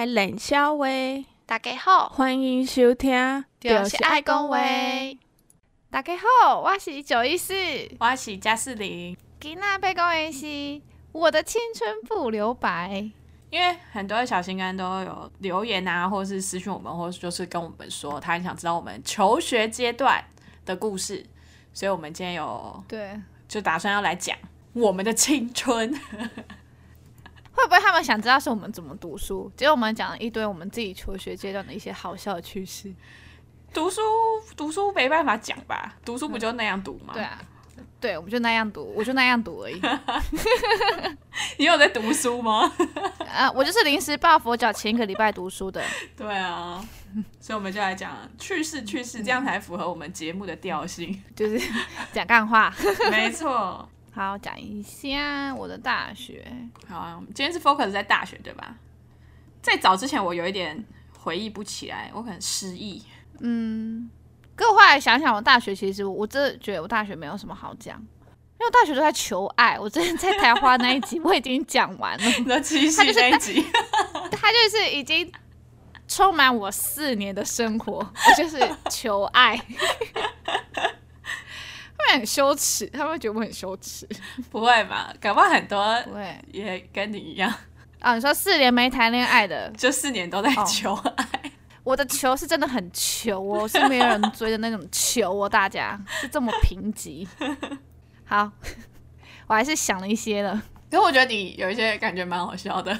做伙来练小话，大家好，欢迎收听，就是爱讲话。大家好，我是九一四，我是加斯林。今天要讲的是我的青春不留白，因为很多小心肝都有留言啊，或者是私讯我们，或者就是跟我们说，他很想知道我们求学阶段的故事，所以我们今天有对，就打算要来讲我们的青春。会不会他们想知道是我们怎么读书？结果我们讲了一堆我们自己求学阶段的一些好笑的趣事。读书读书没办法讲吧？读书不就那样读吗？嗯、对啊，对，我们就那样读，我就那样读而已。你有在读书吗？啊，我就是临时抱佛脚，前一个礼拜读书的。对啊，所以我们就来讲趣事趣事，这样才符合我们节目的调性，就是讲干话。没错。好，讲一下我的大学。好啊，今天是 focus 在大学对吧？在早之前，我有一点回忆不起来，我可能失忆。嗯，可我后来想想，我大学其实我真的觉得我大学没有什么好讲，因为我大学都在求爱。我之前在台花那一集 我已经讲完了，那七夕那一集，他就是已经充满我四年的生活，我就是求爱。会很羞耻，他们会觉得我很羞耻。不会吧？搞不好很多不会也跟你一样啊。你说四年没谈恋爱的，就四年都在求爱。哦、我的求是真的很求哦，是没有人追的那种求哦。大家是这么贫瘠。好，我还是想了一些了。可是我觉得你有一些感觉蛮好笑的。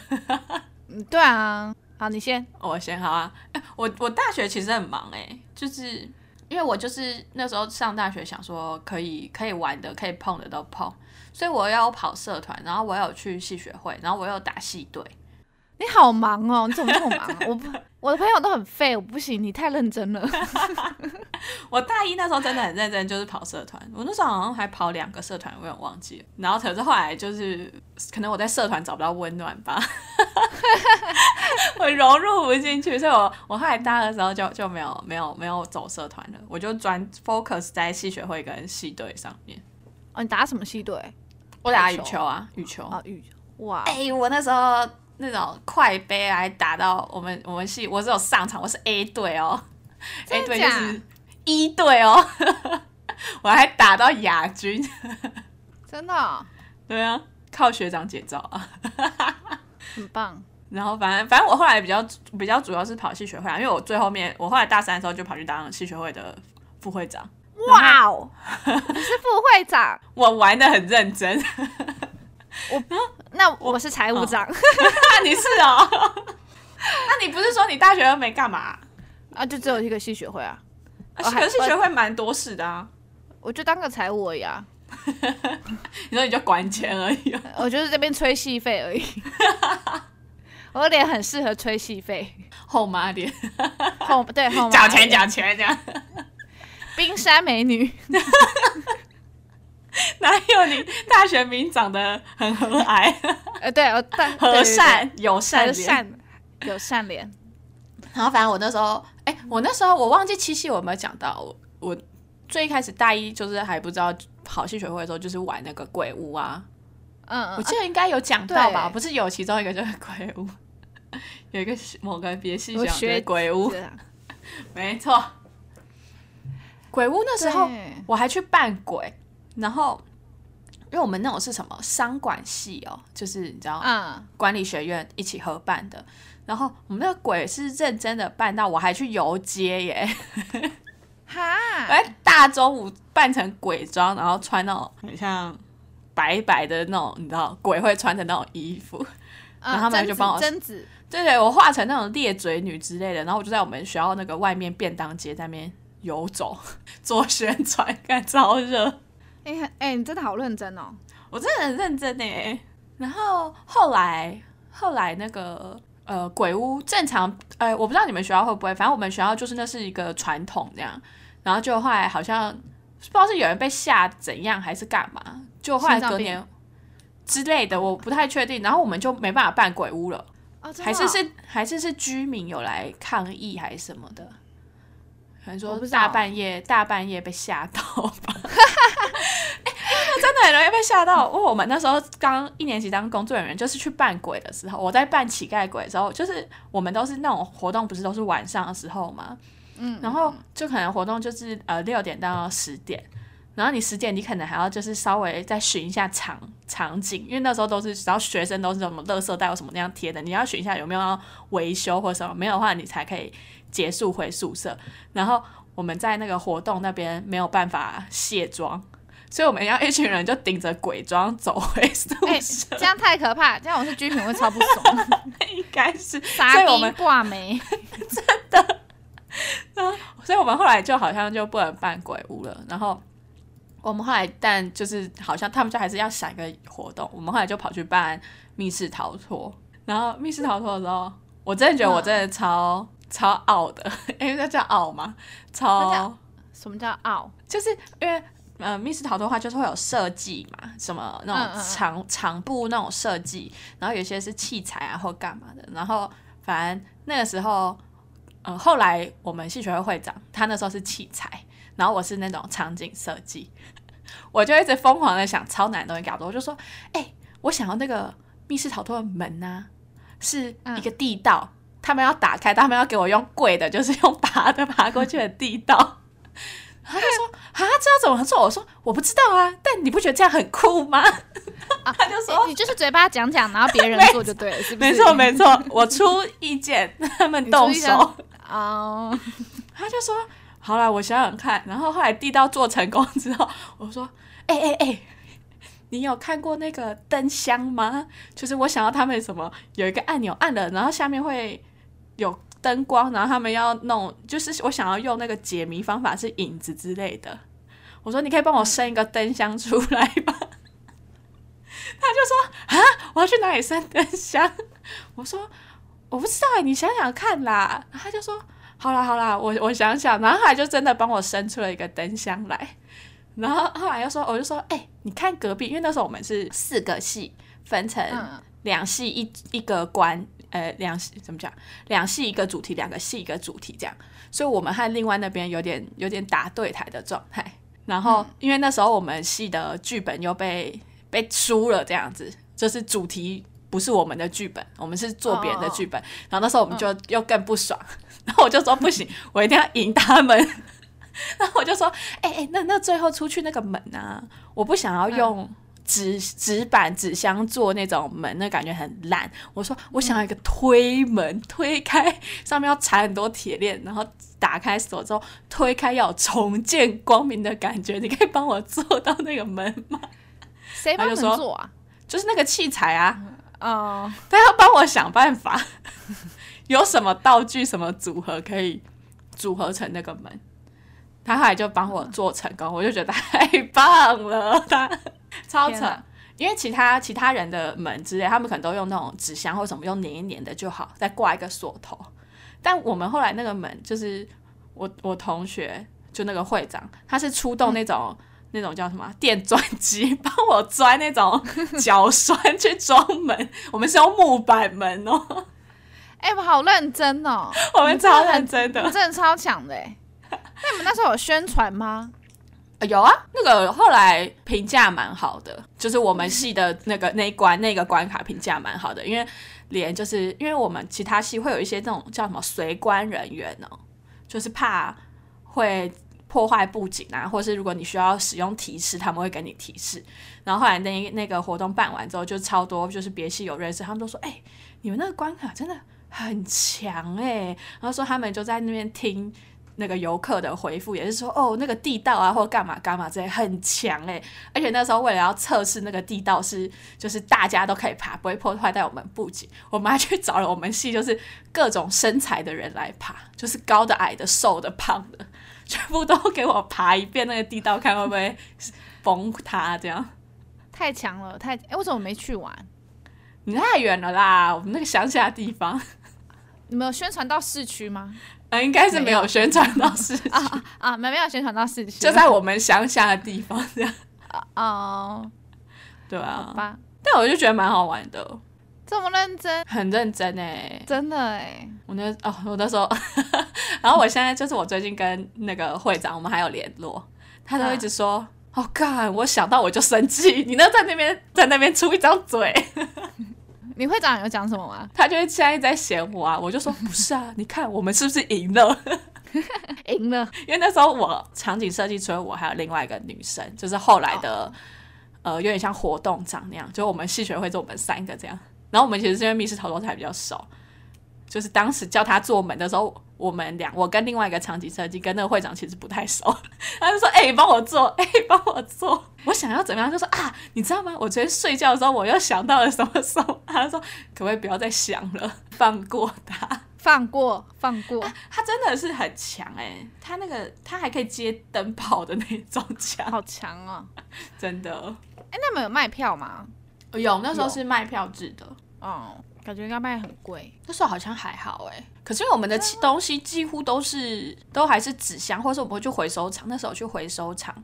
嗯，对啊。好，你先，我先好啊。我我大学其实很忙哎，就是。因为我就是那时候上大学，想说可以可以玩的、可以碰的都碰，所以我要跑社团，然后我有去戏学会，然后我有打戏队。你好忙哦，你怎么这么忙？我不，我的朋友都很废，我不行，你太认真了。我大一那时候真的很认真，就是跑社团。我那时候好像还跑两个社团，我有点忘记了。然后可是后来就是可能我在社团找不到温暖吧，我融入不进去，所以我我后来大二的时候就就没有没有没有走社团了，我就专 focus 在系学会跟系队上面。哦，你打什么系队？我打羽球啊，羽球啊，羽球。哇，哎、欸，我那时候。那种快杯还打到我们我们系，我是有上场，我是 A 队哦，A 队就是一队哦，我还打到亚军，真的、哦？对啊，靠学长姐照啊，很棒。然后反正反正我后来比较比较主要是跑系学会啊，因为我最后面我后来大三的时候就跑去当系学会的副会长。哇哦，你是副会长？我玩的很认真。我 那我是财务长，哦、你是哦？那你不是说你大学都没干嘛啊？就只有一个系学会啊？可是系学会蛮多事的啊。我就当个财务而已啊。你说你就管钱而已，啊？我就是这边吹戏费而已。我的脸很适合吹戏费，后妈脸，后对后妈缴钱缴钱这样。冰山美女。哪有你大学名长得很和蔼？呃，对，我 和善友善善友善脸。然后反正我那时候，哎、欸，我那时候我忘记七夕我有没有讲到我，我最一开始大一就是还不知道跑戏学会的时候，就是玩那个鬼屋啊。嗯，我记得应该有讲到吧？不是有其中一个就是鬼屋，有一个某个别系学的鬼屋，啊、没错。鬼屋那时候我还去扮鬼。然后，因为我们那种是什么商管系哦，就是你知道，嗯，管理学院一起合办的。然后我们那个鬼是认真的扮到，我还去游街耶，哈！哎，大中午扮成鬼装，然后穿那种很像白白的那种，你知道鬼会穿的那种衣服。嗯、然后他们就帮我，贞子，对对，我化成那种裂嘴女之类的。然后我就在我们学校那个外面便当街在那边游走做宣传，感超热。哎、欸欸、你真的好认真哦！我真的很认真呢。然后后来后来那个呃鬼屋正常，呃我不知道你们学校会不会，反正我们学校就是那是一个传统这样。然后就后来好像不知道是有人被吓怎样还是干嘛，就后来隔年之类的，我不太确定。然后我们就没办法办鬼屋了，哦哦、还是是还是是居民有来抗议还是什么的。可能说大半夜大半夜被吓到吧。欸、真的很容易被吓到。因为我们那时候刚一年级当工作人员，就是去扮鬼的时候，我在扮乞丐鬼的时候，就是我们都是那种活动，不是都是晚上的时候嘛，嗯，然后就可能活动就是呃六点到十点。然后你十点，你可能还要就是稍微再巡一下场场景，因为那时候都是只要学生都是什么垃圾袋有什么那样贴的，你要巡一下有没有要维修或什么，没有的话你才可以结束回宿舍。然后我们在那个活动那边没有办法卸妆，所以我们要一群人就顶着鬼妆走回宿舍。欸，这样太可怕，这样我是居民会超不爽。应该是，傻逼 挂没，真的。所以我们后来就好像就不能办鬼屋了，然后。我们后来，但就是好像他们就还是要想一个活动。我们后来就跑去办密室逃脱。然后密室逃脱的时候，我真的觉得我真的超、超傲的，因为那叫傲嘛？超什么叫傲？就是因为呃，密室逃脱的话就是会有设计嘛，什么那种场嗯嗯场布那种设计，然后有些是器材啊或干嘛的。然后反正那个时候，呃，后来我们系学会会长他那时候是器材。然后我是那种场景设计，我就一直疯狂的想超难的东西搞的，我就说，哎、欸，我想要那个密室逃脱的门啊，是一个地道，嗯、他们要打开，他们要给我用跪的，就是用爬的爬过去的地道。然后他就说，啊，这要怎么做？我说我不知道啊，但你不觉得这样很酷吗？啊、他就说、欸，你就是嘴巴讲讲，然后别人做就对了，是不是？没错没错，我出意见，他们动手啊。他就说。好了，我想想看。然后后来地道做成功之后，我说：“哎哎哎，你有看过那个灯箱吗？就是我想要他们什么有一个按钮按了，然后下面会有灯光，然后他们要弄，就是我想要用那个解谜方法是影子之类的。我说你可以帮我生一个灯箱出来吧。他就说：啊，我要去哪里生灯箱？我说我不知道哎，你想想看啦。他就说。好啦好啦，我我想想，然后后来就真的帮我生出了一个灯箱来，然后后来又说，我就说，哎、欸，你看隔壁，因为那时候我们是四个系分成两系一一个关，呃，两系怎么讲？两系一个主题，两个系一个主题这样，所以我们和另外那边有点有点打对台的状态。然后因为那时候我们系的剧本又被被输了，这样子，就是主题不是我们的剧本，我们是做别人的剧本，然后那时候我们就又更不爽。然后我就说不行，我一定要赢他们。然后我就说，哎、欸、哎、欸，那那最后出去那个门啊，我不想要用纸纸板纸箱做那种门，那感觉很烂。我说我想要一个推门，推开上面要缠很多铁链，然后打开锁之后推开要有重见光明的感觉。你可以帮我做到那个门吗？谁帮你做啊？就是那个器材啊。哦，他要帮我想办法。有什么道具、什么组合可以组合成那个门？他后来就帮我做成功，我就觉得太棒了，他超扯。因为其他其他人的门之类，他们可能都用那种纸箱或什么，用粘一粘的就好，再挂一个锁头。但我们后来那个门，就是我我同学就那个会长，他是出动那种、嗯、那种叫什么电钻机，帮我钻那种角栓去装门。我们是用木板门哦。哎，我们好认真哦！我们超认真的，我真的超强的。那你们那时候有宣传吗？有啊，那个后来评价蛮好的，就是我们系的那个那一关那个关卡评价蛮好的，因为连就是因为我们其他系会有一些这种叫什么随关人员哦，就是怕会破坏布景啊，或是如果你需要使用提示，他们会给你提示。然后后来那那个活动办完之后，就超多就是别系有认识，他们都说：“哎，你们那个关卡真的。”很强哎、欸，然后说他们就在那边听那个游客的回复，也是说哦，那个地道啊，或干嘛干嘛之类很强哎、欸，而且那时候为了要测试那个地道是就是大家都可以爬，不会破坏到我们布景，我们还去找了我们系就是各种身材的人来爬，就是高的、矮的、瘦的、胖的，全部都给我爬一遍那个地道，看会不会崩塌这样。太强了，太哎，为什么我没去玩？你太远了啦，我们那个乡下地方。你们有宣传到市区吗？呃，应该是没有。宣传到市区。啊啊，没没有宣传到市区，就在我们乡下的地方这样。哦，对啊，好吧，但我就觉得蛮好玩的，这么认真，很认真哎，真的哎，我那哦，我那时候，然后我现在就是我最近跟那个会长，我们还有联络，他都一直说，哦干！我想到我就生气，你那在那边在那边出一张嘴。你会长有讲什么吗？他就会现在在嫌我啊，我就说不是啊，你看我们是不是赢了？赢了，因为那时候我场景设计除了我还有另外一个女生，就是后来的、oh. 呃有点像活动长那样，就我们系学会就我们三个这样。然后我们其实是因为密室逃脱才比较熟，就是当时叫他做门的时候。我们俩，我跟另外一个场景设计跟那个会长其实不太熟，他就说：“哎、欸，帮我做，哎、欸，帮我做。”我想要怎么样，就说：“啊，你知道吗？我昨天睡觉的时候，我又想到了什么什么。” 他说：“可不可以不要再想了，放过他，放过，放过。啊”他真的是很强哎、欸，他那个他还可以接灯泡的那种强，好强啊！真的。哎、欸，那你们有卖票吗？有，那时候是卖票制的。哦。感觉应该卖很贵，那时候好像还好哎。可是因为我们的东西几乎都是都还是纸箱，或者是我们会去回收厂。那时候去回收厂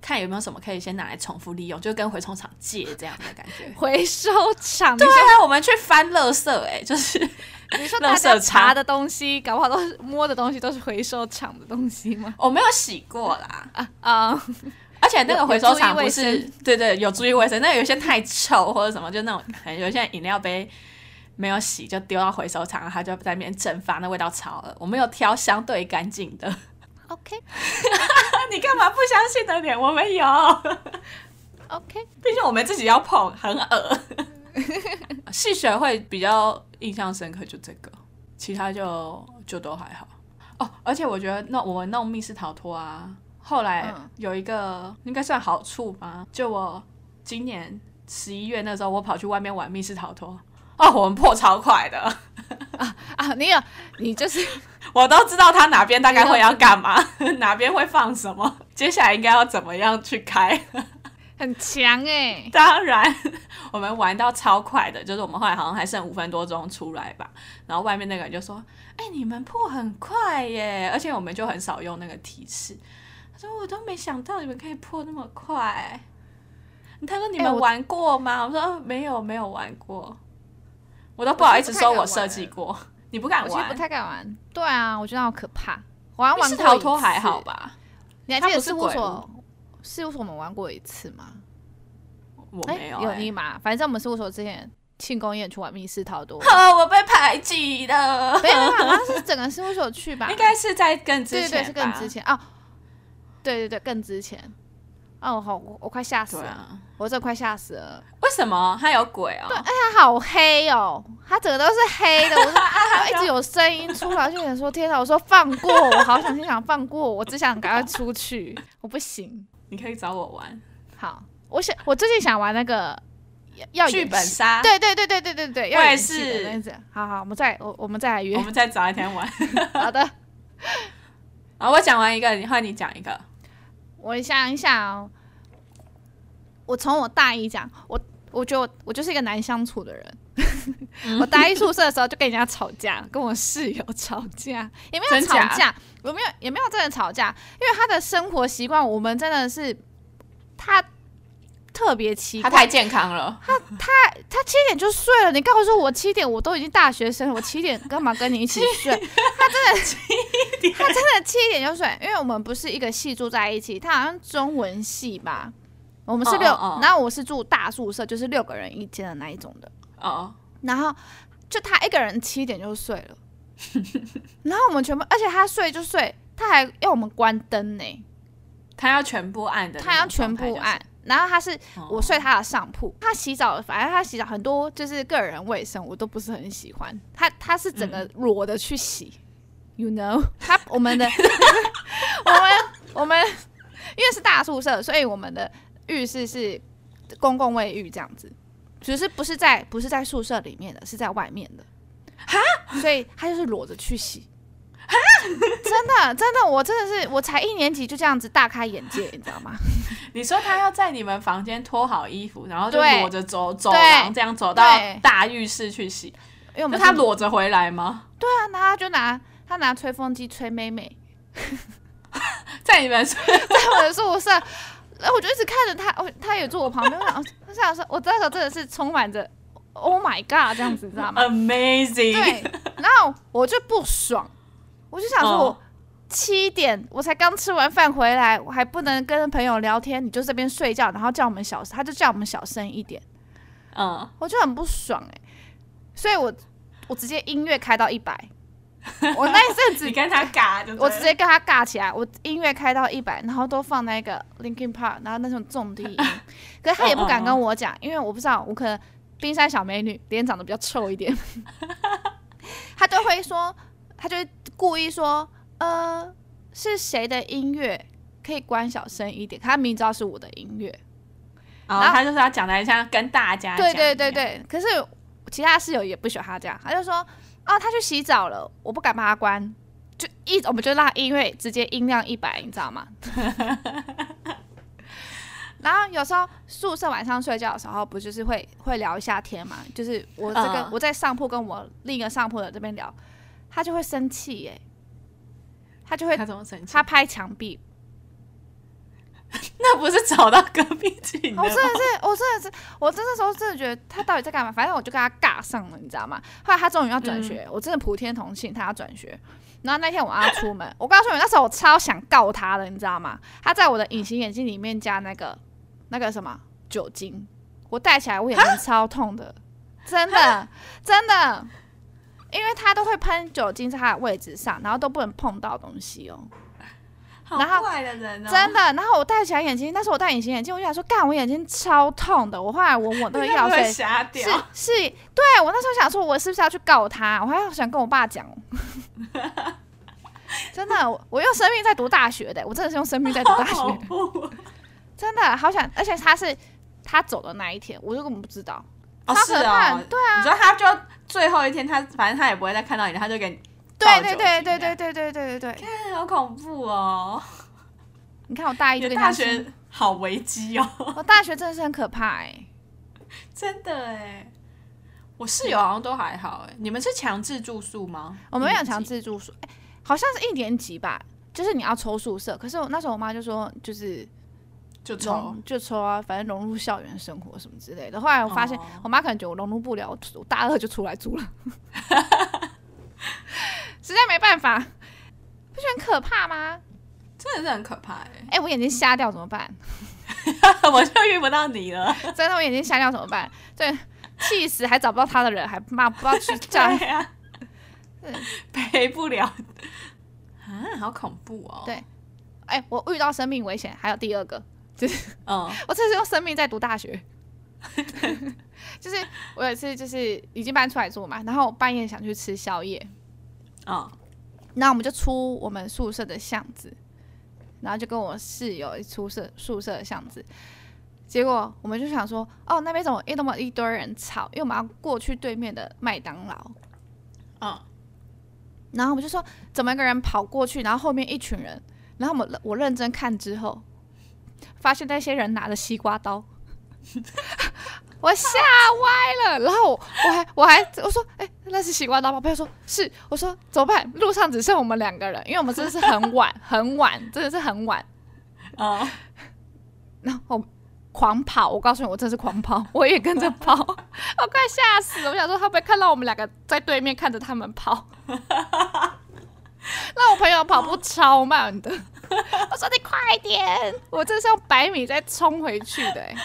看有没有什么可以先拿来重复利用，就跟回收厂借这样的感觉。回收厂对啊，我们去翻垃圾哎，就是 你说大家查的东西，搞不好都是摸的东西都是回收厂的东西吗？我没有洗过啦啊啊！而且那个回收厂不是对对有注意卫生，那有些太臭或者什么，就那种有些饮料杯。没有洗就丢到回收厂，它就在那边蒸发，那味道超恶。我们有挑相对干净的。OK，你干嘛不相信的脸？我们有。OK，毕竟我们自己要碰，很恶。戏学会比较印象深刻就这个，其他就就都还好。哦，而且我觉得那我们弄密室逃脱啊，后来有一个应该算好处吧。就我今年十一月那时候，我跑去外面玩密室逃脱。哦，我们破超快的啊啊！你有你就是，我都知道他哪边大概会要干嘛，哪边会放什么，接下来应该要怎么样去开，很强哎、欸！当然，我们玩到超快的，就是我们后来好像还剩五分多钟出来吧，然后外面那个人就说：“哎、欸，你们破很快耶！”而且我们就很少用那个提示，他说：“我都没想到你们可以破那么快。”他说：“你们玩过吗？”欸、我，我说：“哦，没有，没有玩过。”我都不好意思说，我设计过，你不敢玩？我其实不太敢玩。对啊，我觉得好可怕。我玩过逃脱还好吧？你还记得事务所？事务所我们玩过一次吗？我没有、欸。有你吗？反正我们事务所之前庆功宴去玩密室逃脱。呵，我被排挤了。没有，好像是整个事务所去吧？应该是在更之前。对对对，是更之前哦。对对对，更之前。哦，好，我我快吓死了，啊、我真的快吓死了。为什么？它有鬼哦？对，哎，它好黑哦，它整个都是黑的。我说，它一直有声音出来，就想说，天哪！我说放过我，好想，想放过我，我只想赶快出去。我不行，你可以找我玩。好，我想，我最近想玩那个要剧本杀。对对对对对对对，我也是。好好，我们再我我们再来约，我们再找一天玩。好的。好，我讲完一个，你换你讲一个。我想一想哦，我从我大一讲，我我觉得我我就是一个难相处的人。我大一宿舍的时候就跟人家吵架，跟我室友吵架，也没有吵架，我没有也没有真的吵架，因为他的生活习惯，我们真的是他。特别奇怪，他太健康了。他他他七点就睡了。你告诉我七点，我都已经大学生，我七点干嘛跟你一起睡？他真的七点，他真的七点就睡，因为我们不是一个系住在一起，他好像中文系吧。我们是六，然后我是住大宿舍，就是六个人一间的那一种的。哦。然后就他一个人七点就睡了，然后我们全部，而且他睡就睡，他还要我们关灯呢。他要全部按的，他要全部按。然后他是我睡他的上铺，他洗澡，反正他洗澡很多就是个人卫生，我都不是很喜欢。他他是整个裸的去洗，嗯，you know？他我们的 我们我们因为是大宿舍，所以我们的浴室是公共卫浴这样子，只是不是在不是在宿舍里面的，是在外面的。哈，所以他就是裸着去洗。真的，真的，我真的是，我才一年级就这样子大开眼界，你知道吗？你说他要在你们房间脱好衣服，然后就裸着走走廊，这样走到大浴室去洗，因为我们他裸着回来吗？对啊，然后他就拿他拿吹风机吹妹妹，在你们在我的宿舍，然后我就一直看着他，哦，他也坐我旁边，我想，我想说，我那时候真的是充满着 Oh my God 这样子，你知道吗？Amazing，对，然后我就不爽。我就想说，我、oh. 七点我才刚吃完饭回来，我还不能跟朋友聊天，你就这边睡觉，然后叫我们小，他就叫我们小声一点，嗯，我就很不爽哎、欸，所以我我直接音乐开到一百，我那一阵子你跟他尬，我直接跟他尬起来，我音乐开到一百，然后都放那个 Linkin Park，然后那种重低音，可是他也不敢跟我讲，因为我不知道，我可能冰山小美女脸长得比较臭一点，他就会说，他就会故意说。呃，是谁的音乐可以关小声一点？他明知道是我的音乐，然后他就是要讲的像跟大家讲。对对对对，可是其他室友也不喜欢他这样，他就说：“哦，他去洗澡了，我不敢把他关，就一我们就让音乐直接音量一百，你知道吗？” 然后有时候宿舍晚上睡觉的时候，不就是会会聊一下天嘛？就是我这个、uh. 我在上铺跟我另一个上铺的这边聊，他就会生气耶、欸。他就会，他怎么生气？他拍墙壁，那不是找到隔壁去？我真的是，我真的是，我真的时候真的觉得他到底在干嘛？反正我就跟他尬上了，你知道吗？后来他终于要转学，嗯、我真的普天同庆，他要转学。然后那天我要出门，我告诉你，那时候我超想告他的，你知道吗？他在我的隐形眼镜里面加那个那个什么酒精，我戴起来我眼睛超痛的，真的真的。因为他都会喷酒精在他的位置上，然后都不能碰到东西哦。好坏的人哦，真的。然后我戴起来眼镜，那时候我戴隐形眼镜，我就想说，干，我眼睛超痛的。我后来闻闻那个药水，是是，对我那时候想说，我是不是要去告他？我还想跟我爸讲。真的，我我用生命在读大学的，我真的是用生命在读大学。真的好想，而且他是他走的那一天，我就根本不知道。哦，是哦，对啊，你说他就最后一天，他反正他也不会再看到你，他就给你。对对对对对对对对对对，看好恐怖哦！你看我大一就跟大学好危机哦，我大学真的是很可怕哎、欸，真的哎，我室友好像都还好哎，你们是强制住宿吗？我们没有强制住宿，哎，好像是一年级吧，就是你要抽宿舍，可是我那时候我妈就说就是。就抽就抽啊，反正融入校园生活什么之类的。后来我发现，我妈可能觉得我融入不了，我大二就出来住了，实在没办法，不是很可怕吗？真的是很可怕哎、欸！哎、欸，我眼睛瞎掉怎么办？我就遇不到你了，真的，我眼睛瞎掉怎么办？对，气死还找不到他的人，还骂不知道去叫呀，赔不了啊，好恐怖哦！对，哎、欸，我遇到生命危险，还有第二个。就是，嗯，我这是用生命在读大学。就是我有一次就是已经搬出来住嘛，然后我半夜想去吃宵夜，嗯，那我们就出我们宿舍的巷子，然后就跟我室友出舍宿舍的巷子，结果我们就想说，哦，那边怎么一那么一堆人吵，因为我们要过去对面的麦当劳，嗯，然后我们就说，怎么一个人跑过去，然后后面一群人，然后我们我认真看之后。发现那些人拿着西瓜刀，我吓歪了。然后我还我还我说，哎、欸，那是西瓜刀吗？朋友说是。我说怎么办？路上只剩我们两个人，因为我们真的是很晚 很晚，真的是很晚。哦，然后我狂跑，我告诉你，我真的是狂跑，我也跟着跑，我快吓死了。我想说，他会不会看到我们两个在对面看着他们跑？那我朋友跑步超慢的。我说你快点！我这是用百米再冲回去的，欸，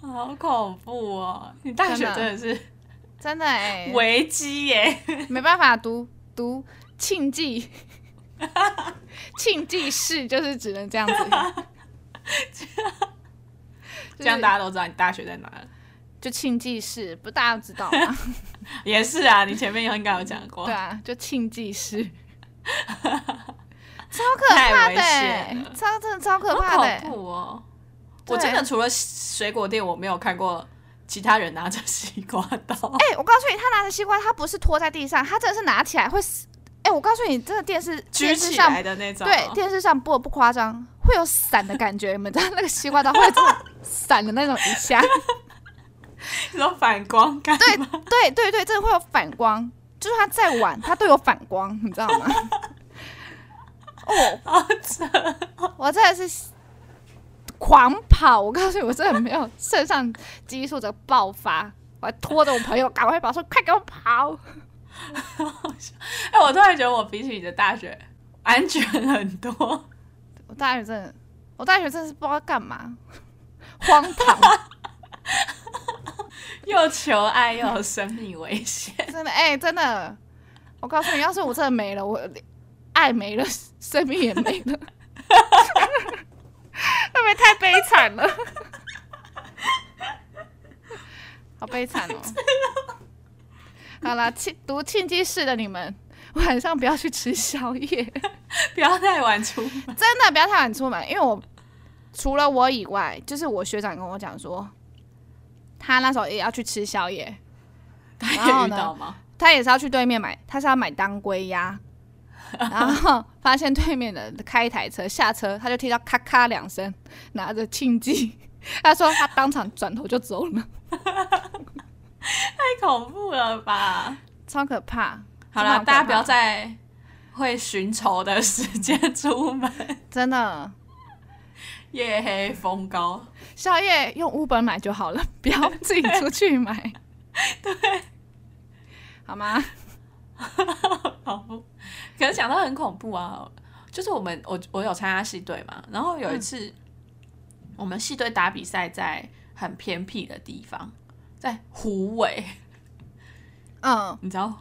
好恐怖哦！你大学真的是真的哎，危机耶，没办法读读庆记，庆记室就是只能这样子，这样大家都知道你大学在哪了，就庆记室，不大家都知道吗？也是啊，你前面应该有讲过，对啊，就庆记室。超可怕的、欸，超真的超可怕的、欸，恐怖哦！我真的除了水果店，我没有看过其他人拿着西瓜刀。哎、欸，我告诉你，他拿着西瓜，他不是拖在地上，他真的是拿起来会死。哎、欸，我告诉你，真的电视举起来的那种，对，电视上播不夸张，会有闪的感觉。你们知道那个西瓜刀会这么闪的那种一下，那种反光感。对对对对，真的会有反光，就是他再晚，他都有反光，你知道吗？哦，好扯！我真的是狂跑，我告诉你，我真的没有肾上激素的爆发，我还拖着我朋友赶快跑，说快给我跑！哎、欸，我突然觉得我比起你的大学，安全很多。我大学真的，我大学真的是不知道干嘛，荒唐，又求爱又有生命危险，真的哎、欸，真的，我告诉你，要是我真的没了，我爱没了，生命也没了，会不会太悲惨了？好悲惨哦！好了，庆读庆基室的你们，晚上不要去吃宵夜，不要太晚出门。真的不要太晚出门，因为我除了我以外，就是我学长跟我讲说，他那时候也要去吃宵夜。他也遇到吗？他也是要去对面买，他是要买当归鸭，然后发现对面的开一台车，下车他就听到咔咔两声，拿着庆记，他说他当场转头就走了。太恐怖了吧！超可怕。好了，大家不要再会寻仇的时间出门，真的。夜黑风高，宵夜用 Uber 买就好了，不要自己出去买。对，好吗？好。可是想到很恐怖啊，就是我们我我有参加系队嘛，然后有一次、嗯、我们系队打比赛在很偏僻的地方。在虎尾，嗯，你知道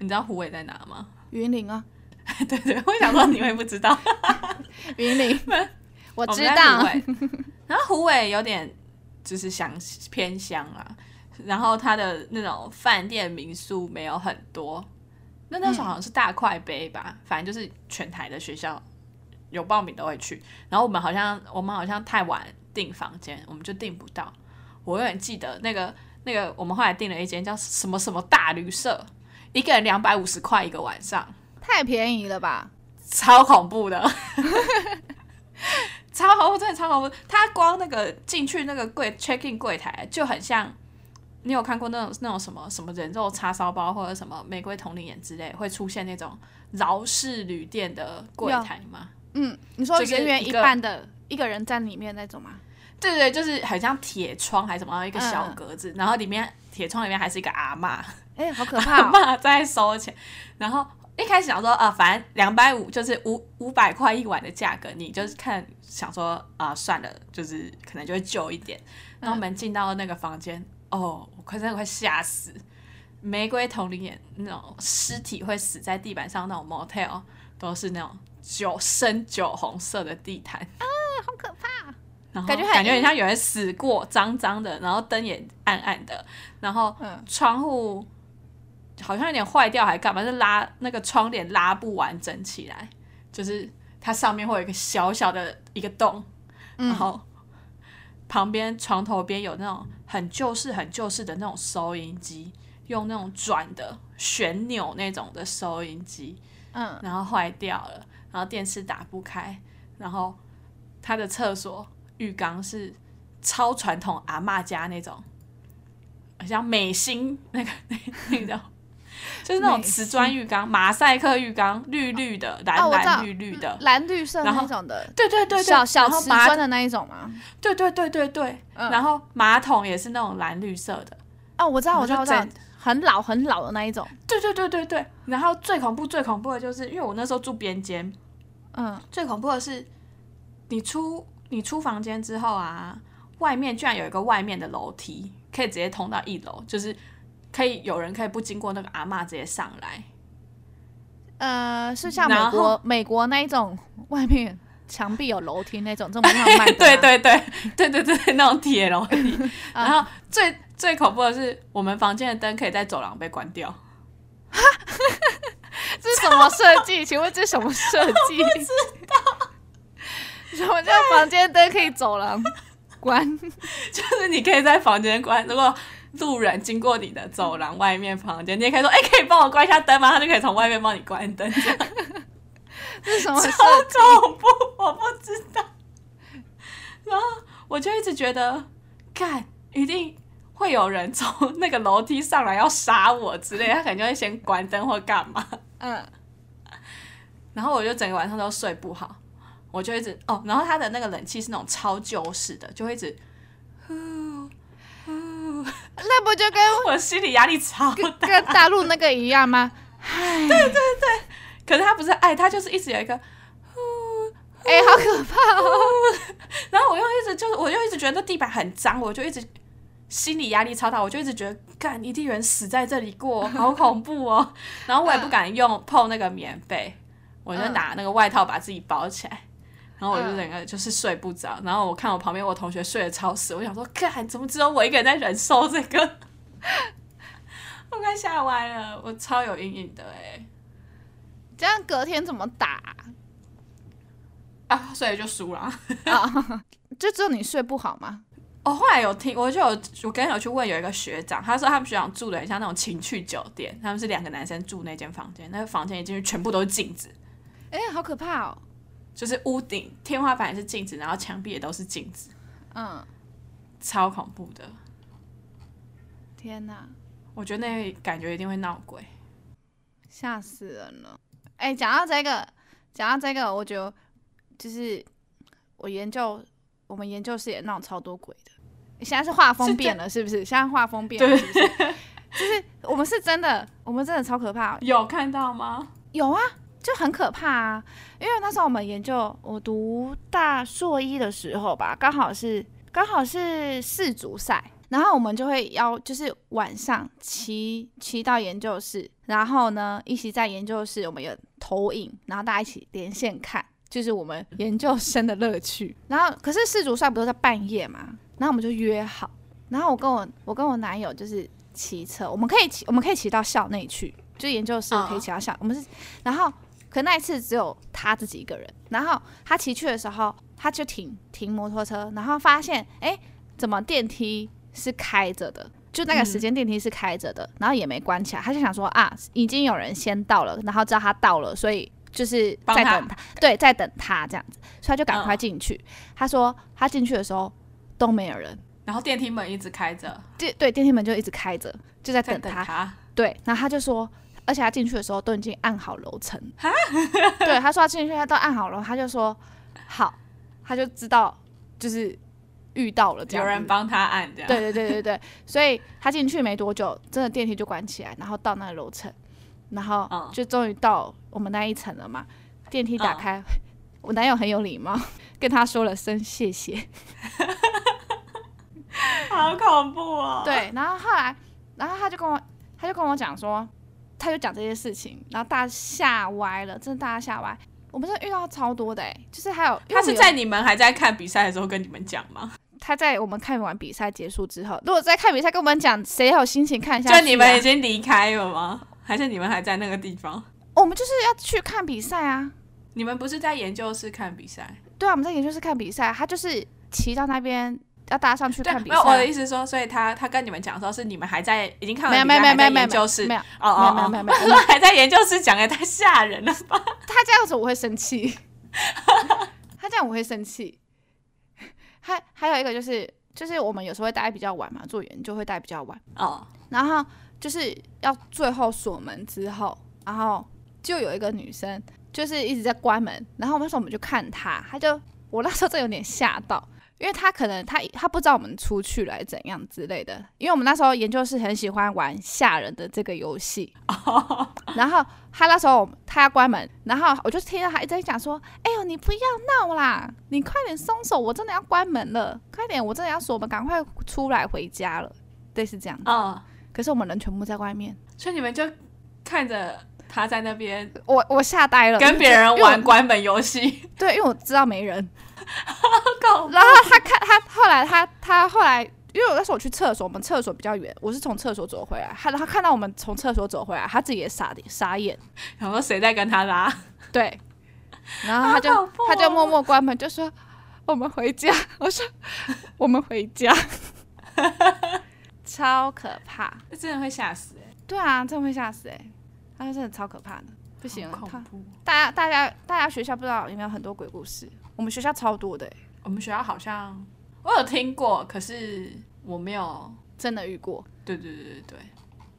你知道虎尾在哪吗？云林啊，对对，我想说你会不知道，云林，我知道。然后虎尾有点就是乡偏乡啊，然后它的那种饭店民宿没有很多，那那时候好像是大块杯吧，嗯、反正就是全台的学校有报名都会去，然后我们好像我们好像太晚订房间，我们就订不到。我永远记得那个那个，我们后来订了一间叫什么什么大旅社，一个人两百五十块一个晚上，太便宜了吧？超恐怖的，超恐怖，真的超恐怖。他光那个进去那个柜 check in 柜台就很像，你有看过那种那种什么什么人肉叉烧包或者什么玫瑰瞳铃眼之类会出现那种饶氏旅店的柜台吗？嗯，你说人员一半的一个人在里面那种吗？对对，就是很像铁窗还是什么一个小格子，嗯、然后里面铁窗里面还是一个阿嬷，哎、欸，好可怕、哦！阿嬷在收钱，然后一开始想说啊，反正两百五就是五五百块一晚的价格，你就是看想说啊，算了，就是可能就会旧一点。然后我们进到那个房间，嗯、哦，我快真的快吓死！玫瑰瞳铃眼那种尸体会死在地板上那种 motel，都是那种酒深酒红色的地毯，啊，好可怕！然后感觉感觉很像有人死过，脏脏的，然后灯也暗暗的，然后窗户好像有点坏掉，还干嘛？是拉那个窗帘拉不完整起来，就是它上面会有一个小小的一个洞，然后旁边床头边有那种很旧式、很旧式的那种收音机，用那种转的旋钮那种的收音机，嗯，然后坏掉了，然后电视打不开，然后他的厕所。浴缸是超传统阿嬷家那种，像美心那个那那种，就是那种瓷砖浴缸，马赛克浴缸，绿绿的，蓝蓝绿绿的，蓝绿色那种的，对对对对，小小瓷砖的那一种吗？对对对对对，然后马桶也是那种蓝绿色的。哦，我知道，我知道，我知道，很老很老的那一种。对对对对对，然后最恐怖最恐怖的就是，因为我那时候住边间，嗯，最恐怖的是你出。你出房间之后啊，外面居然有一个外面的楼梯，可以直接通到一楼，就是可以有人可以不经过那个阿嬷直接上来。呃，是像美国美国那一种外面墙壁有楼梯那种这么浪漫的？对对对对对对，那种铁楼梯。然后最最恐怖的是，我们房间的灯可以在走廊被关掉。这是什么设计？请问这是什么设计？知道。什么叫房间灯可以走廊关？就是你可以在房间关，如果路人经过你的走廊外面房间，你也可以说：“哎、欸，可以帮我关一下灯吗？”他就可以从外面帮你关灯。这样，这是什么？超恐怖！我不知道。然后我就一直觉得，看一定会有人从那个楼梯上来要杀我之类，他可能就会先关灯或干嘛。嗯。然后我就整个晚上都睡不好。我就一直哦，然后他的那个冷气是那种超旧式的，就会一直那不就跟 我心理压力超大，跟大陆那个一样吗？对对对，可是他不是爱，他就是一直有一个，哎、欸，好可怕哦。然后我又一直就是，我又一直觉得地板很脏，我就一直心理压力超大，我就一直觉得，干，一定有人死在这里过，好恐怖哦。然后我也不敢用碰那个棉被，我就拿那个外套把自己包起来。然后我就整个就是睡不着。然后我看我旁边我同学睡得超死，我想说，看，怎么只有我一个人在忍受这个？我快吓歪了，我超有阴影的哎。这样隔天怎么打啊？所以就输了啊！就只有你睡不好吗？哦，后来有听，我就有我刚刚有去问有一个学长，他说他们学长住的很像那种情趣酒店，他们是两个男生住那间房间，那个房间一进去全部都是镜子，哎、欸，好可怕哦！就是屋顶天花板也是镜子，然后墙壁也都是镜子，嗯，超恐怖的。天哪！我觉得那感觉一定会闹鬼，吓死人了。哎，讲到这个，讲到这个，我觉得就是我研究，我们研究室也闹超多鬼的。现在是画风变了，是不是？现在画风变了是不是，就是我们是真的，我们真的超可怕。有看到吗？有啊，就很可怕啊。因为那时候我们研究，我读大硕一的时候吧，刚好是刚好是世足赛。然后我们就会要，就是晚上骑骑到研究室，然后呢，一起在研究室，我们有投影，然后大家一起连线看，就是我们研究生的乐趣。然后，可是世足赛不都在半夜嘛？然后我们就约好，然后我跟我我跟我男友就是骑车，我们可以骑，我们可以骑到校内去，就研究室可以骑到校。Oh. 我们是，然后可那一次只有他自己一个人，然后他骑去的时候，他就停停摩托车，然后发现，哎，怎么电梯？是开着的，就那个时间电梯是开着的，嗯，然后也没关起来。他就想说啊，已经有人先到了，然后知道他到了，所以就是在等他，他对，在等他这样子，所以他就赶快进去，嗯。他说他进去的时候都没有人，然后电梯门一直开着，对对，电梯门就一直开着，就在等他，等他。对，然后他就说，而且他进去的时候都已经按好楼层，对，他说他进去他都按好了，他就说好，他就知道就是。遇到了这样，有人帮他按这样。对对对对对，所以他进去没多久，真的电梯就关起来，然后到那个楼层，然后就终于到我们那一层了嘛。电梯打开，我男友很有礼貌，跟他说了声谢谢。好恐怖哦！对，然后后来，然后他就跟我，他就跟我讲说，他就讲这些事情，然后大家吓歪了，真的大家吓歪。我们真的遇到超多的哎，就是还有他是在你们还在看比赛的时候跟你们讲吗？他在我们看完比赛结束之后，如果在看比赛跟我们讲，谁有心情看一下？就你们已经离开了吗？还是你们还在那个地方？我们就是要去看比赛啊！你们不是在研究室看比赛？对啊，我们在研究室看比赛。他就是骑到那边要搭上去看比赛。我的意思是说，所以他他跟你们讲的时候，是你们还在已经看完比赛，还在研究室？没有哦哦没有没有没有，我们 还在研究室讲，也太吓人了吧！他这样子我会生气，他这样我会生气。还还有一个就是。就是我们有时候会待比较晚嘛，做研究会待比较晚哦。然后就是要最后锁门之后，然后就有一个女生就是一直在关门，然后那时候我们就看她，她就我那时候真有点吓到。因为他可能他他不知道我们出去了怎样之类的，因为我们那时候研究室很喜欢玩吓人的这个游戏，oh. 然后他那时候他要关门，然后我就听到他一直在讲说：“哎呦，你不要闹啦，你快点松手，我真的要关门了，快点，我真的要锁门，赶快出来回家了。”类似这样子。Oh. 可是我们人全部在外面，所以你们就看着他在那边，我我吓呆了，跟别人玩关门游戏。对，因为我知道没人。然后他看他后来他他后来，因为我那时候我去厕所，我们厕所比较远，我是从厕所走回来。他他看到我们从厕所走回来，他自己也傻的傻眼，然后谁在跟他拉？对，然后他就他就默默关门，就说我们回家。我说我们回家，超可怕，真的会吓死哎、欸！对啊，真的会吓死哎、欸！他说真的超可怕的，不行，恐怖。大家大家大家学校不知道有没有很多鬼故事？我们学校超多的、欸，我们学校好像我有听过，可是我没有真的遇过。对对对对对，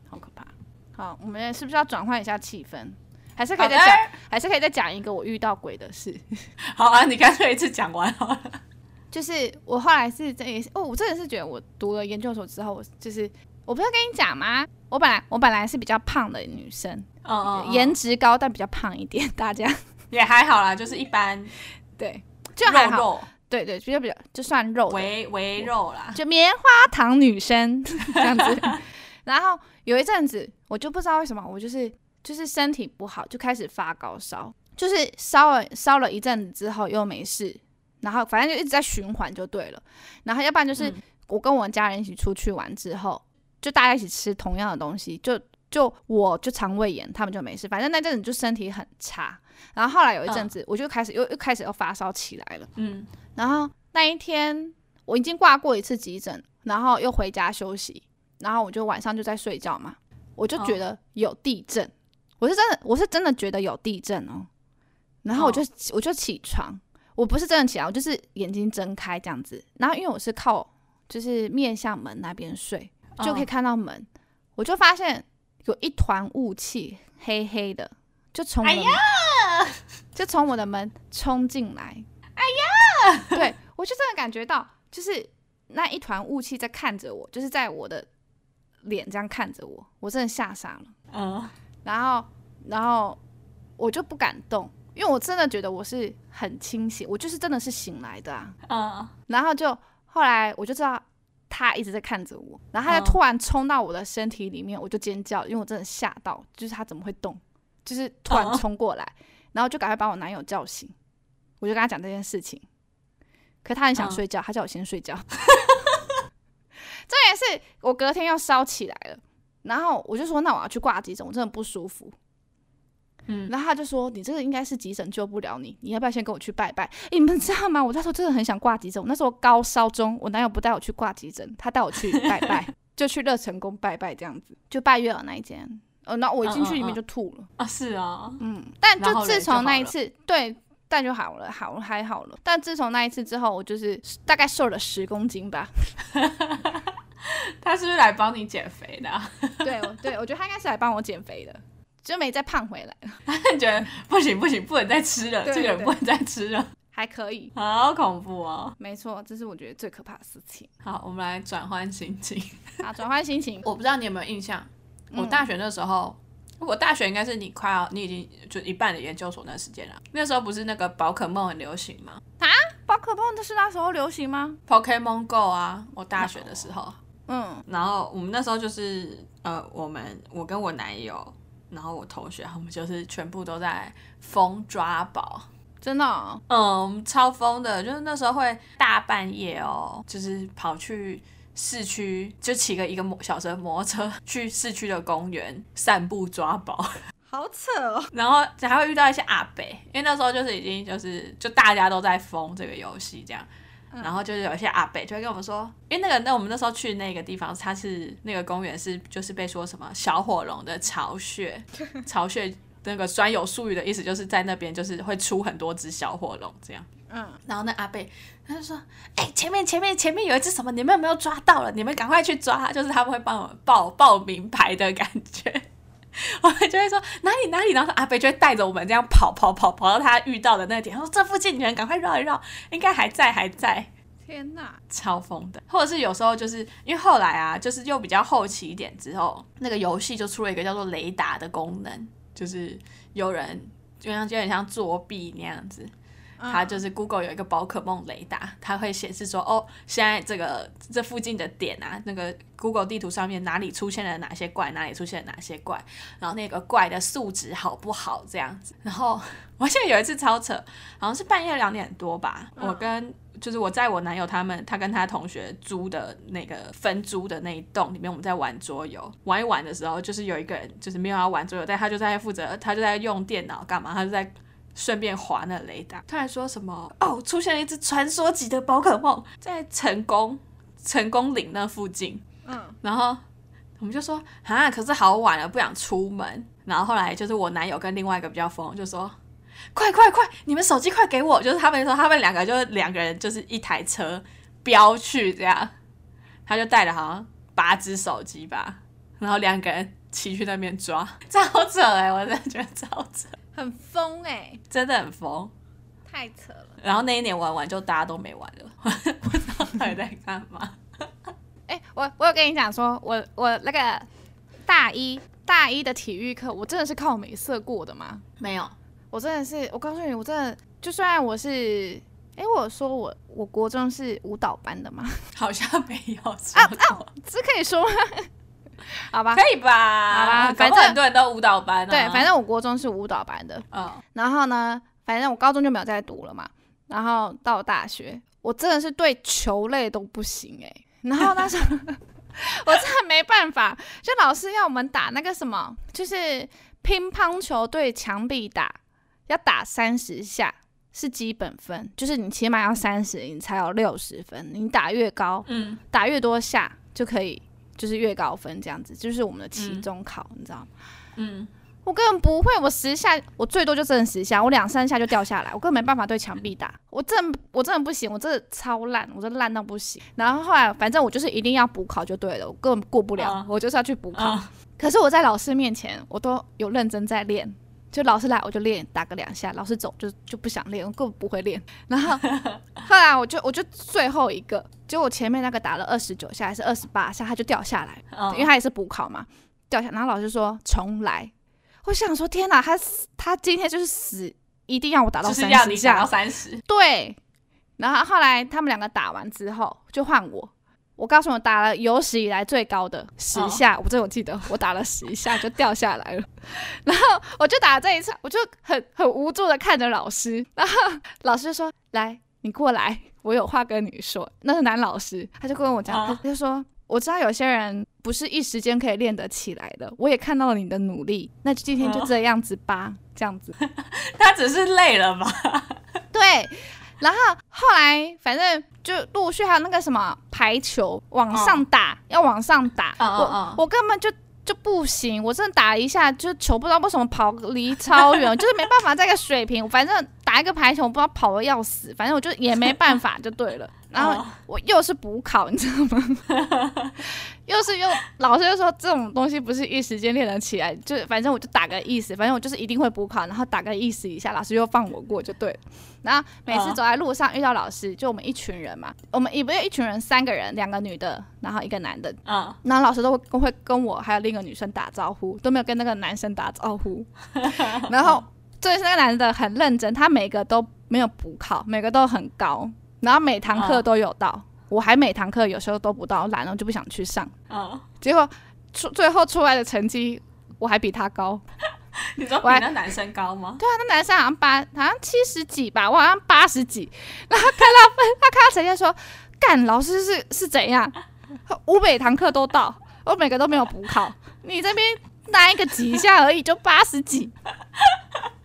好可怕。好，我们是不是要转换一下气氛？还是可以再讲，还是可以再讲一个我遇到鬼的事。好啊，你干脆一次讲完好了。就是我后来是这也是哦，我真的是觉得我读了研究所之后，我就是我不是跟你讲吗？我本来我本来是比较胖的女生，嗯嗯，颜值高但比较胖一点，大家也还好啦，就是一般，对，就还好，肉肉对对，比较比较就算肉，微微肉啦，就棉花糖女生 这样子。然后有一阵子，我就不知道为什么，我就是就是身体不好，就开始发高烧，就是烧了烧了一阵子之后又没事，然后反正就一直在循环就对了。然后要不然就是我跟我家人一起出去玩之后，就大家一起吃同样的东西，就就我就肠胃炎，他们就没事。反正那阵子就身体很差。然后后来有一阵子，我就开始又又开始又发烧起来了。嗯，然后那一天我已经挂过一次急诊，然后又回家休息。然后我就晚上就在睡觉嘛，我就觉得有地震，哦、我是真的，我是真的觉得有地震哦。然后我就、哦、我就起床，我不是真的起来，我就是眼睛睁开这样子。然后因为我是靠就是面向门那边睡，就可以看到门，哦、我就发现有一团雾气，黑黑的，就从哎呀，就从我的门冲进来。哎呀，对我就真的感觉到，就是那一团雾气在看着我，就是在我的。脸这样看着我，我真的吓傻了。嗯，uh. 然后，然后我就不敢动，因为我真的觉得我是很清醒，我就是真的是醒来的啊。Uh. 然后就后来我就知道他一直在看着我，然后他就突然冲到我的身体里面，我就尖叫，因为我真的吓到，就是他怎么会动，就是突然冲过来，uh. 然后就赶快把我男友叫醒，我就跟他讲这件事情，可他很想睡觉，uh. 他叫我先睡觉。重点是我隔天又烧起来了，然后我就说，那我要去挂急诊，我真的不舒服。嗯，然后他就说，你这个应该是急诊救不了你，你要不要先跟我去拜拜？欸，你们知道吗？我那时候真的很想挂急诊，我那时候高烧中，我男友不带我去挂急诊，他带我去拜拜，就去乐成宫拜拜这样子，就拜月老那一间。呃，然后我一进去里面就吐了。啊，是啊，嗯，但就自从那一次，对。但就好了，好还好了。但自从那一次之后，我就是大概瘦了十公斤吧。他是不是来帮你减肥的啊？对，对，我觉得他应该是来帮我减肥的，就没再胖回来了。他 觉得不行不行，不能再吃了，这个人不能再吃了，还可以。好恐怖哦！没错，这是我觉得最可怕的事情。好，我们来转换心情。好，转换心情。我不知道你有没有印象，我大学那时候。嗯我大学应该是你快要，你已经就一半的研究所那时间了。那时候不是那个宝可梦很流行吗？啊，宝可梦这是那时候流行吗？Pokemon Go 啊，我大学的时候。嗯，然后我们那时候就是呃，我们我跟我男友，然后我同学，我们就是全部都在疯抓宝，真的哦？嗯，超疯的，就是那时候会大半夜哦，就是跑去。市区就骑个一个小时的摩托车去市区的公园散步抓宝，好扯哦。然后还会遇到一些阿北，因为那时候就是已经就是就大家都在疯这个游戏这样，然后就是有一些阿北就会跟我们说，因为那个那我们那时候去那个地方，它是那个公园是就是被说什么小火龙的巢穴，巢穴那个专有术语的意思就是在那边就是会出很多只小火龙这样。嗯，然后那阿贝他就说：“哎、欸，前面前面前面有一只什么，你们有没有抓到了？你们赶快去抓！就是他们会帮我们报报名牌的感觉。我们就会说哪里哪里，然后阿贝就会带着我们这样跑跑跑跑到他遇到的那个点。他说这附近你们赶快绕一绕，应该还在还在。天哪，超疯的！或者是有时候就是因为后来啊，就是又比较后期一点之后，那个游戏就出了一个叫做雷达的功能，就是有人就像就有点像作弊那样子。”它就是 Google 有一个宝可梦雷达，它会显示说，哦，现在这个这附近的点啊，那个 Google 地图上面哪里出现了哪些怪，哪里出现了哪些怪，然后那个怪的素质好不好这样子。然后我记得有一次超扯，好像是半夜两点多吧，我跟就是我在我男友他们他跟他同学租的那个分租的那一栋里面，我们在玩桌游，玩一玩的时候，就是有一个人就是没有要玩桌游，但他就在负责，他就在用电脑干嘛，他就在。顺便划那雷达，突然说什么哦，出现了一只传说级的宝可梦在成功成功岭那附近，嗯，然后我们就说啊，可是好晚了，不想出门。然后后来就是我男友跟另外一个比较疯，就说快快快，你们手机快给我！就是他们说他们两个就是两个人就是一台车飙去这样，他就带了好像八只手机吧，然后两个人骑去那边抓，超扯哎、欸，我真的觉得超扯。很疯哎、欸，真的很疯，太扯了。然后那一年玩完就大家都没玩了，不知道他在干嘛。哎、欸，我我有跟你讲说，我我那个大一大一的体育课，我真的是靠美色过的吗？没有，我真的是，我告诉你，我真的就虽然我是，哎，我说我我国中是舞蹈班的吗？好像没有啊啊，这可以说吗？好吧，可以吧？好吧，反正很多人都舞蹈班，对，反正我国中是舞蹈班的，嗯，然后呢，反正我高中就没有再读了嘛，然后到大学，我真的是对球类都不行哎，然后那时候。我真的没办法，就老师要我们打那个什么，就是乒乓球对墙壁打，要打三十下是基本分，就是你起码要三十，你才有六十分，你打越高，嗯，打越多下就可以，就是越高分这样子，就是我们的期中考，嗯、你知道吗？嗯。我根本不会，我十下，我最多就真的十下，我两三下就掉下来，我根本没办法对墙壁打，我真的我真的不行，我真的超烂，我真的烂到不行。然后后来反正我就是一定要补考就对了，我根本过不了，uh, 我就是要去补考。Uh, 可是我在老师面前，我都有认真在练，就老师来我就练，打个两下，老师走就就不想练，我根本不会练。然后后来我就我就最后一个，就我前面那个打了二十九下还是二十八下，他就掉下来，uh, 因为他也是补考嘛，掉下，然后老师说重来。我想说，天哪，他他今天就是死，一定要我打到三十下，就是要你打到三十。对，然后后来他们两个打完之后，就换我。我告诉你，我打了有史以来最高的十下，哦、我这我记得，我打了十下就掉下来了。然后我就打了这一次，我就很很无助的看着老师，然后老师就说：“来，你过来，我有话跟你说。”那是男老师，他就跟我讲，哦、他就说。我知道有些人不是一时间可以练得起来的，我也看到了你的努力，那今天就这样子吧，哦、这样子。他只是累了嘛？对。然后后来反正就陆续还有那个什么排球往上打，哦、要往上打，我我根本就就不行，我真的打了一下就球不知道为什么跑离超远，就是没办法这个水平，反正打一个排球我不知道跑的要死，反正我就也没办法就对了。然后我又是补考，你知道吗？又是又老师又说这种东西不是一时间练得起来，就反正我就打个意思，反正我就是一定会补考，然后打个意思一下，老师又放我过就对了。然后每次走在路上遇到老师，就我们一群人嘛，我们也不是一群人，三个人，两个女的，然后一个男的，嗯，然后老师都会会跟我还有另一个女生打招呼，都没有跟那个男生打招呼。然后最是那个男的很认真，他每个都没有补考，每个都很高。然后每堂课都有到，哦、我还每堂课有时候都不到，懒了就不想去上。哦、结果出最后出来的成绩，我还比他高。你说比那男生高吗？对啊，那男生好像八，好像七十几吧，我好像八十几。然后看到分，他看到成绩说：“干，老师是是怎样？我每堂课都到，我每个都没有补考，你这边拿一个几下而已，就八十几。”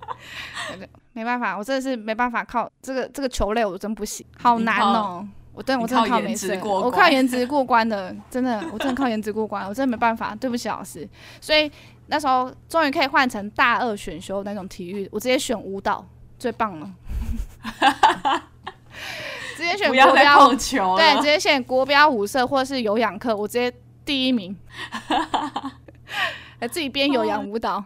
没办法，我真的是没办法靠这个这个球类，我真不行，好难哦。我对我真的靠颜值过，我靠颜值过关的，真的，我真的靠 颜值过关，我真的没办法，对不起老师。所以那时候终于可以换成大二选修那种体育，我直接选舞蹈，最棒了。直接选国标球，对，直接选国标舞社或者是有氧课，我直接第一名。来自己编有氧舞蹈，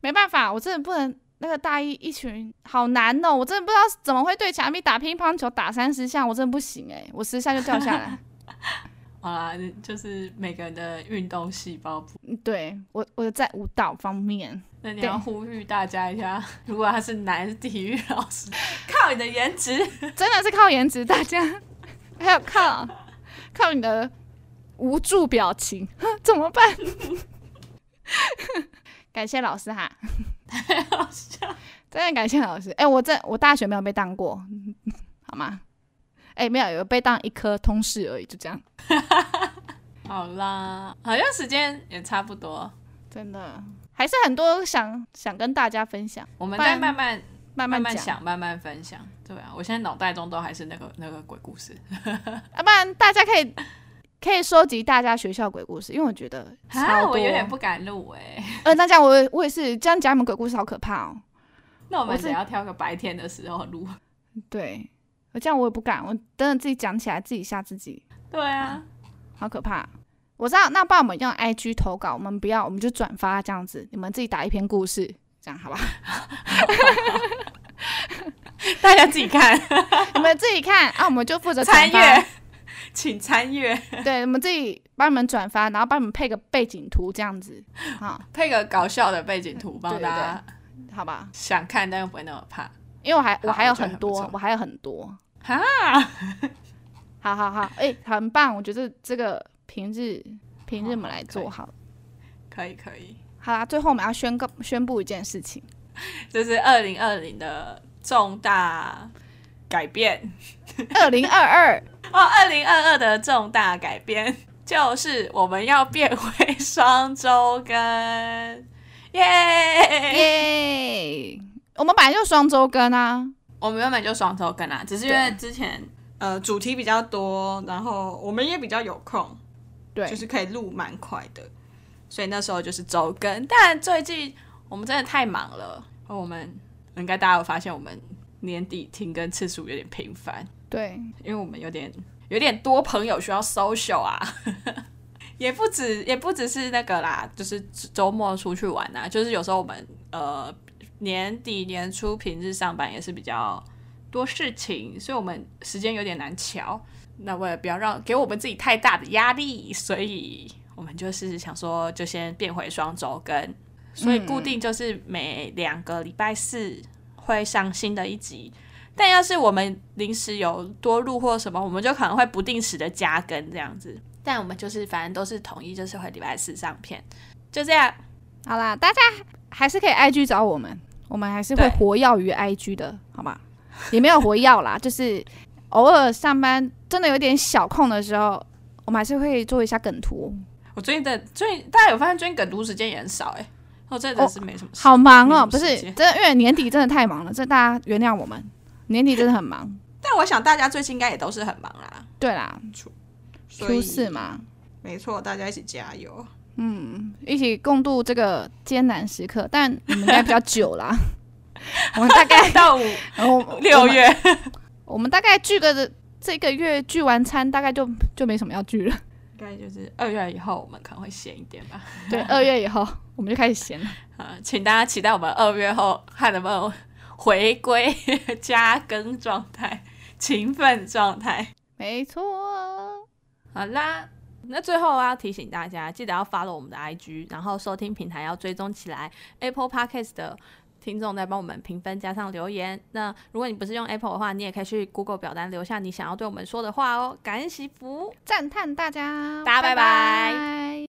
没办法，我真的不能。那个大一一群好难哦，我真的不知道怎么会对墙壁打乒乓球打三十下，我真的不行哎，我十下就掉下来。好啦，就是每个人的运动细胞不。对我，我在舞蹈方面，那你要呼吁大家一下，如果他是男体育老师，靠你的颜值，真的是靠颜值，大家还有靠靠你的无助表情，怎么办？感谢老师哈。太好笑，真的感谢老师。哎、欸，我在我大学没有被当过，好吗？哎、欸，没有，有被当一科通识而已，就这样。好啦，好像时间也差不多，真的还是很多想想跟大家分享。我们再慢慢慢慢慢想，慢慢分享。对啊，我现在脑袋中都还是那个那个鬼故事。要、啊、不然大家可以。可以收集大家学校鬼故事，因为我觉得啊，我有点不敢录哎。呃，那这样我我也是这样讲，你们鬼故事好可怕哦。那我们只要挑个白天的时候录。对，我这样我也不敢，我等等自己讲起来自己吓自己。对啊，好可怕。我知道，那帮我们用 IG 投稿，我们不要，我们就转发这样子，你们自己打一篇故事，这样好吧？大家自己看，你们自己看啊，我们就负责参与。请参阅。对，我们自己帮你们转发，然后帮你们配个背景图，这样子，好，配个搞笑的背景图，帮大家，好吧？想看但又不会那么怕，因为我还我还有很多，我，我还有很多。哈，好 好好，哎、欸，很棒，我觉得这个平日平日我们来做好，可以。可以。好啦，最后我们要宣告宣布一件事情，就是二零二零的重大改变。二零二二 哦，二零二二的重大改变 就是我们要变回双周更，耶耶！我们本来就双周更啊，我们原本就双周更啊，只是因为之前呃主题比较多，然后我们也比较有空，对，就是可以录蛮快的。所以那时候就是周更，但最近我们真的太忙了。我们应该大家有发现，我们年底停更次数有点频繁。对，因为我们有点有点多朋友需要 social 啊，也不止也不只是那个啦，就是周末出去玩啊。就是有时候我们呃年底年初平日上班也是比较多事情，所以我们时间有点难瞧。那为了不要让给我们自己太大的压力，所以。我们就是想说，就先变回双周更，所以固定就是每两个礼拜四会上新的一集。但要是我们临时有多录或什么，我们就可能会不定时的加更这样子。但我们就是反正都是统一，就是会礼拜四上片，就这样。好啦，大家还是可以 IG 找我们，我们还是会活跃于 IG 的，好吗？也没有活跃啦，就是偶尔上班真的有点小空的时候，我们还是会做一下梗图。我最近的最近，大家有发现最近梗图时间也很少哎、欸，我真的是没什么事、哦，好忙哦，不是真的，因为年底真的太忙了，这大家原谅我们，年底真的很忙。但我想大家最近应该也都是很忙啦，对啦，初初四嘛，没错，大家一起加油，嗯，一起共度这个艰难时刻。但你们应该比较久啦，我们大概 到五六月，我们大概聚个这个月聚完餐，大概就就没什么要聚了。大概就是二月以后，我们可能会闲一点吧。对，二月以后我们就开始闲了。啊，请大家期待我们二月后看能不能回归 加更状态、勤奋状态。没错。好啦，那最后我要提醒大家，记得要 follow 我们的 IG，然后收听平台要追踪起来。Apple Podcast 的。听众在帮我们评分加上留言。那如果你不是用 Apple 的话，你也可以去 Google 表单留下你想要对我们说的话哦。感恩祈福，赞叹大家，大家拜拜。拜拜。